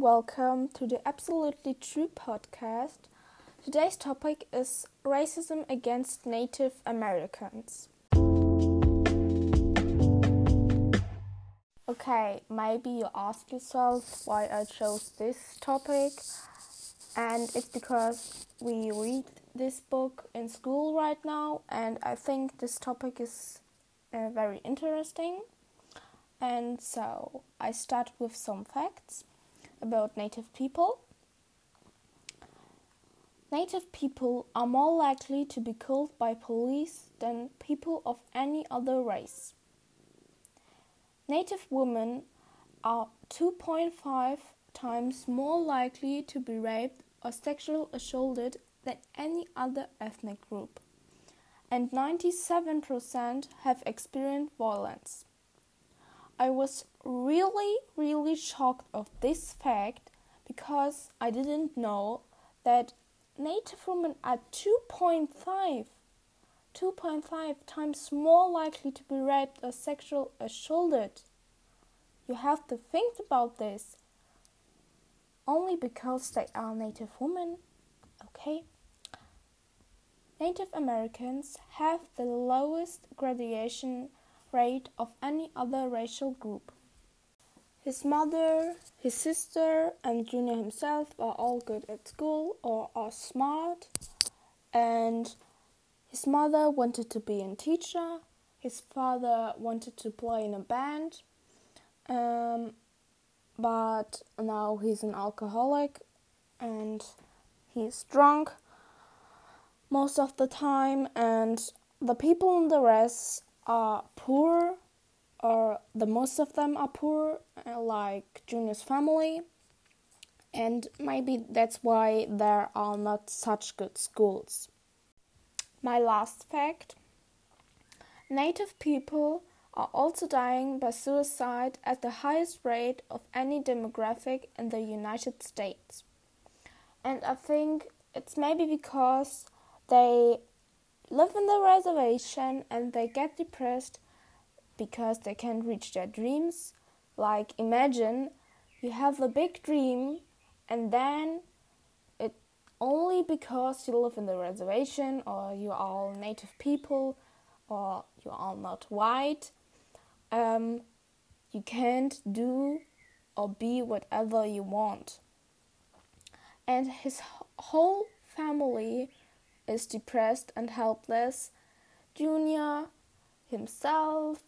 welcome to the Absolutely True podcast. Today's topic is racism against Native Americans. Okay, maybe you ask yourself why I chose this topic, and it's because we read this book in school right now, and I think this topic is uh, very interesting. And so I start with some facts about native people. Native people are more likely to be killed by police than people of any other race. Native women are 2.5 times more likely to be raped or sexually assaulted than any other ethnic group, and 97% have experienced violence. I was really, really shocked of this fact because I didn't know that native women are 2.5 2.5 times more likely to be raped or sexual assaulted. You have to think about this. Only because they are native women, okay? Native Americans have the lowest graduation rate of any other racial group. His mother, his sister, and Junior himself are all good at school or are smart. And his mother wanted to be a teacher. His father wanted to play in a band. Um, but now he's an alcoholic and he's drunk most of the time. And the people in the rest are poor, or the most of them are poor, uh, like Junior's family, and maybe that's why there are not such good schools. My last fact Native people are also dying by suicide at the highest rate of any demographic in the United States. And I think it's maybe because they live in the reservation and they get depressed because they can't reach their dreams. Like, imagine you have a big dream and then it only because you live in the reservation or you are all native people or you are not white, um, you can't do or be whatever you want. And his whole family is depressed and helpless. Junior, himself,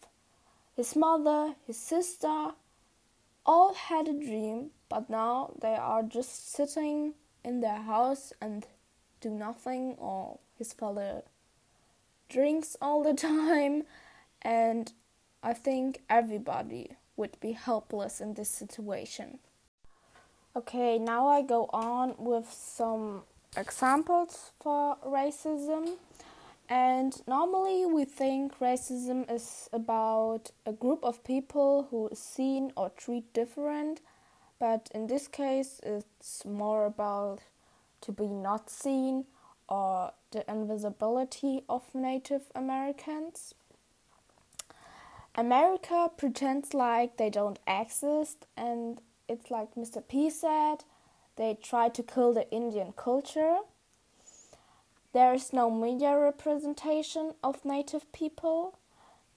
his mother, his sister, all had a dream, but now they are just sitting in their house and do nothing, or his father drinks all the time, and I think everybody would be helpless in this situation. Okay, now I go on with some examples for racism. And normally we think racism is about a group of people who is seen or treat different, but in this case it's more about to be not seen or the invisibility of Native Americans. America pretends like they don't exist, and it's like Mr. P said they try to kill the Indian culture. There is no media representation of native people.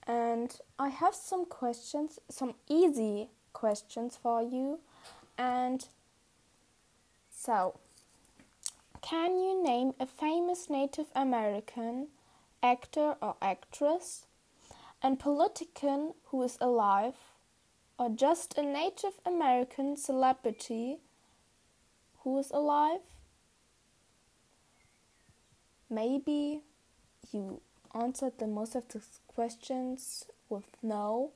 And I have some questions, some easy questions for you. And so, can you name a famous Native American actor or actress and politician who is alive, or just a Native American celebrity who is alive? Maybe you answered the most of the questions with no,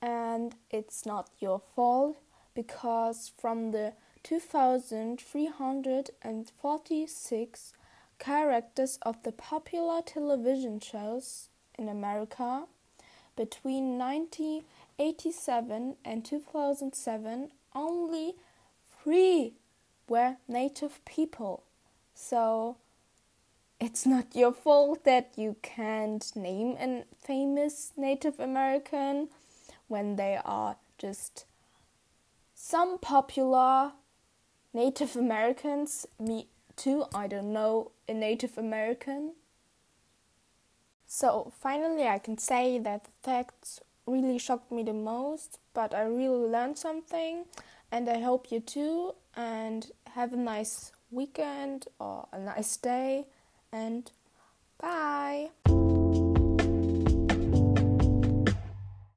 and it's not your fault because from the 2346 characters of the popular television shows in America between 1987 and 2007, only three were native people. So it's not your fault that you can't name a famous Native American when they are just some popular Native Americans, me too, I don't know a Native American. So finally, I can say that the facts really shocked me the most, but I really learned something, and I hope you too. And have a nice weekend or a nice day, and bye.